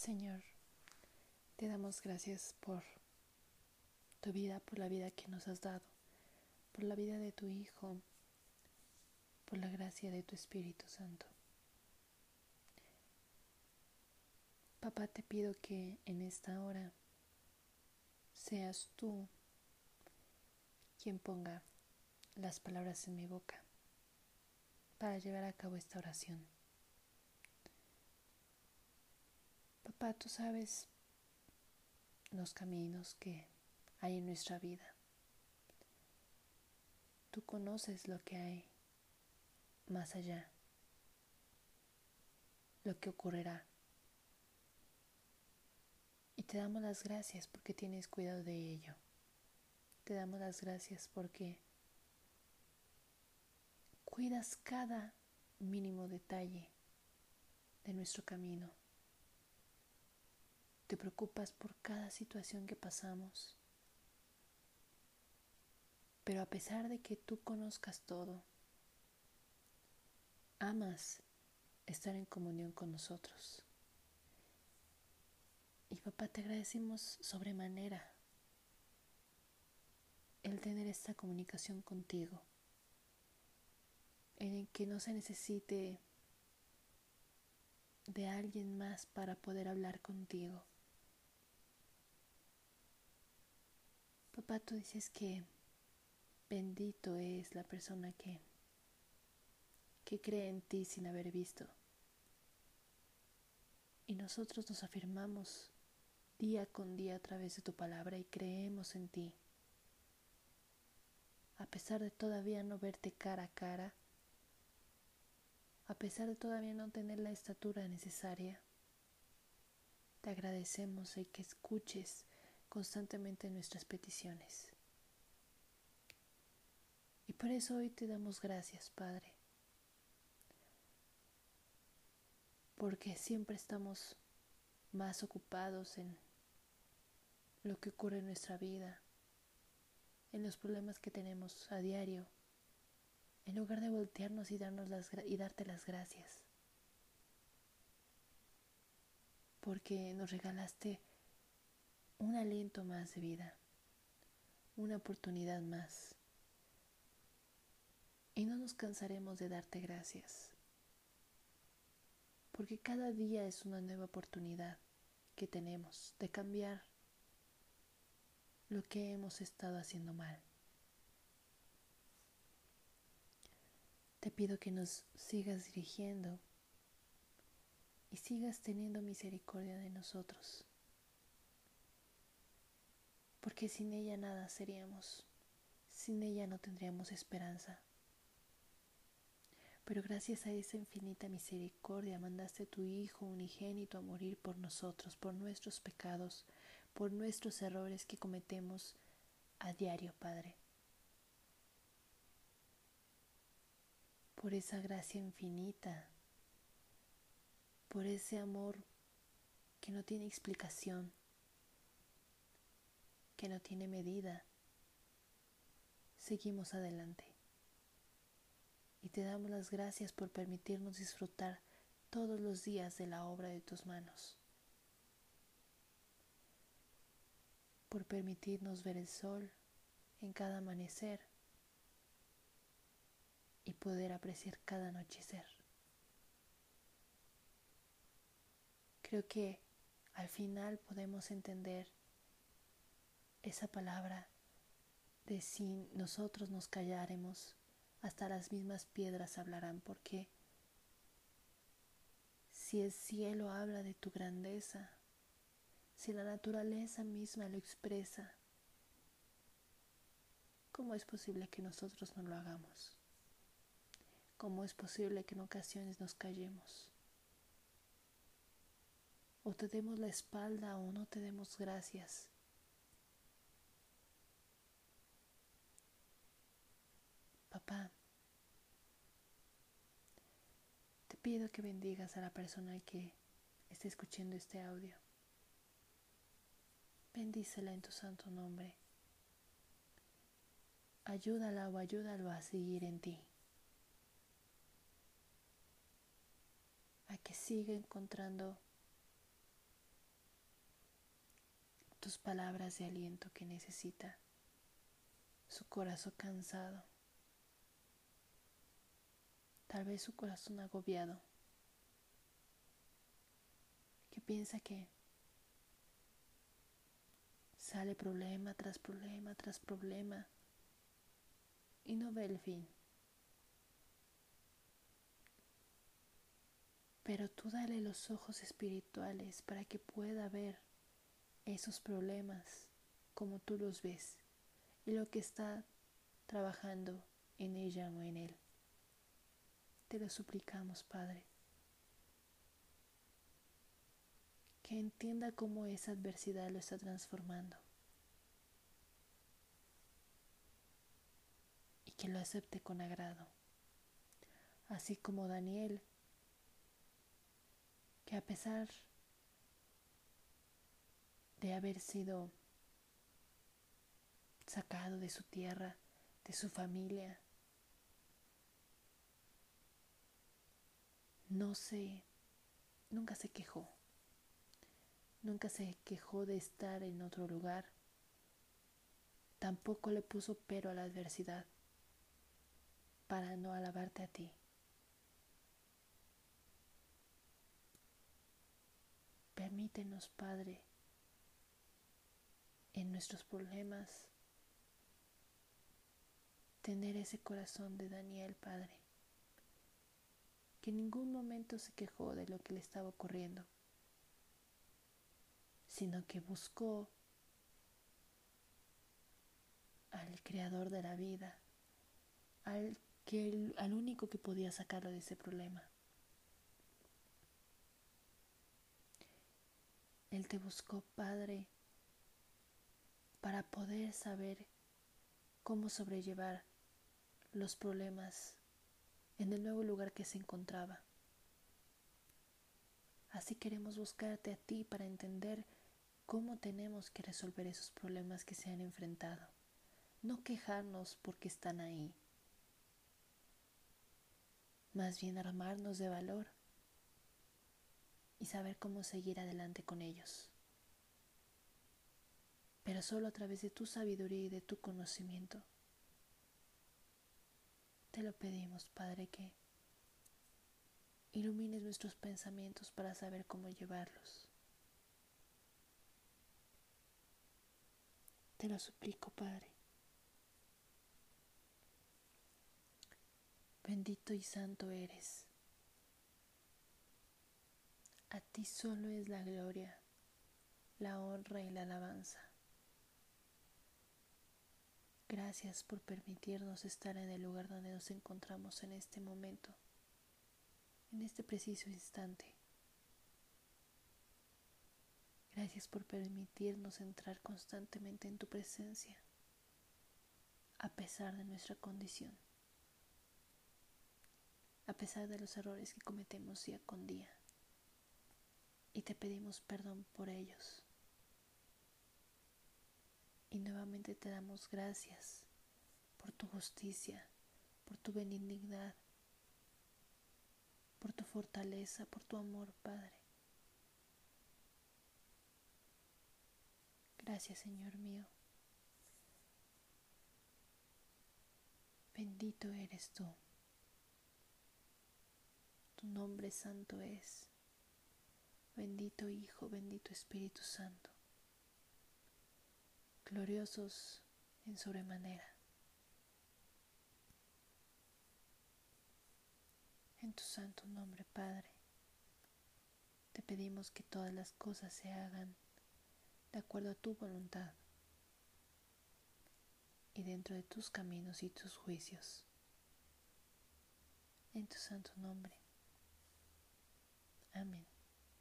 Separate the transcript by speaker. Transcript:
Speaker 1: Señor, te damos gracias por tu vida, por la vida que nos has dado, por la vida de tu Hijo, por la gracia de tu Espíritu Santo. Papá, te pido que en esta hora seas tú quien ponga las palabras en mi boca para llevar a cabo esta oración. Papá, tú sabes los caminos que hay en nuestra vida. Tú conoces lo que hay más allá, lo que ocurrirá. Y te damos las gracias porque tienes cuidado de ello. Te damos las gracias porque cuidas cada mínimo detalle de nuestro camino. Te preocupas por cada situación que pasamos. Pero a pesar de que tú conozcas todo, amas estar en comunión con nosotros. Y papá, te agradecemos sobremanera el tener esta comunicación contigo, en el que no se necesite de alguien más para poder hablar contigo. Papá, tú dices que bendito es la persona que, que cree en ti sin haber visto. Y nosotros nos afirmamos día con día a través de tu palabra y creemos en ti. A pesar de todavía no verte cara a cara, a pesar de todavía no tener la estatura necesaria, te agradecemos el que escuches constantemente nuestras peticiones. Y por eso hoy te damos gracias, Padre, porque siempre estamos más ocupados en lo que ocurre en nuestra vida, en los problemas que tenemos a diario, en lugar de voltearnos y, darnos las, y darte las gracias. Porque nos regalaste un aliento más de vida, una oportunidad más. Y no nos cansaremos de darte gracias, porque cada día es una nueva oportunidad que tenemos de cambiar lo que hemos estado haciendo mal. Te pido que nos sigas dirigiendo y sigas teniendo misericordia de nosotros, porque sin ella nada seríamos, sin ella no tendríamos esperanza. Pero gracias a esa infinita misericordia mandaste a tu Hijo unigénito a morir por nosotros, por nuestros pecados, por nuestros errores que cometemos a diario, Padre. Por esa gracia infinita, por ese amor que no tiene explicación, que no tiene medida, seguimos adelante. Y te damos las gracias por permitirnos disfrutar todos los días de la obra de tus manos. por permitirnos ver el sol en cada amanecer y poder apreciar cada anochecer. Creo que al final podemos entender esa palabra de si nosotros nos calláremos, hasta las mismas piedras hablarán, porque si el cielo habla de tu grandeza, si la naturaleza misma lo expresa, ¿cómo es posible que nosotros no lo hagamos? ¿Cómo es posible que en ocasiones nos callemos? O te demos la espalda o no te demos gracias. Papá, te pido que bendigas a la persona que esté escuchando este audio. Bendícela en tu santo nombre. Ayúdala o ayúdalo a seguir en ti. A que siga encontrando sus palabras de aliento que necesita, su corazón cansado, tal vez su corazón agobiado, que piensa que sale problema tras problema tras problema y no ve el fin. Pero tú dale los ojos espirituales para que pueda ver esos problemas como tú los ves y lo que está trabajando en ella o en él. Te lo suplicamos, Padre. Que entienda cómo esa adversidad lo está transformando. Y que lo acepte con agrado. Así como Daniel que a pesar de haber sido sacado de su tierra, de su familia, no se, nunca se quejó, nunca se quejó de estar en otro lugar, tampoco le puso pero a la adversidad para no alabarte a ti. Permítenos, Padre, en nuestros problemas, tener ese corazón de Daniel, Padre, que en ningún momento se quejó de lo que le estaba ocurriendo, sino que buscó al creador de la vida, al, que, al único que podía sacarlo de ese problema. Él te buscó, Padre, para poder saber cómo sobrellevar los problemas en el nuevo lugar que se encontraba. Así queremos buscarte a ti para entender cómo tenemos que resolver esos problemas que se han enfrentado. No quejarnos porque están ahí. Más bien armarnos de valor y saber cómo seguir adelante con ellos. Pero solo a través de tu sabiduría y de tu conocimiento. Te lo pedimos, Padre, que ilumines nuestros pensamientos para saber cómo llevarlos. Te lo suplico, Padre. Bendito y santo eres. A ti solo es la gloria, la honra y la alabanza. Gracias por permitirnos estar en el lugar donde nos encontramos en este momento, en este preciso instante. Gracias por permitirnos entrar constantemente en tu presencia, a pesar de nuestra condición, a pesar de los errores que cometemos día con día y te pedimos perdón por ellos. Y nuevamente te damos gracias por tu justicia, por tu benignidad, por tu fortaleza, por tu amor, Padre. Gracias, Señor mío. Bendito eres tú. Tu nombre santo es. Bendito Hijo, bendito Espíritu Santo, gloriosos en sobremanera. En tu santo nombre, Padre, te pedimos que todas las cosas se hagan de acuerdo a tu voluntad y dentro de tus caminos y tus juicios. En tu santo nombre. Amén.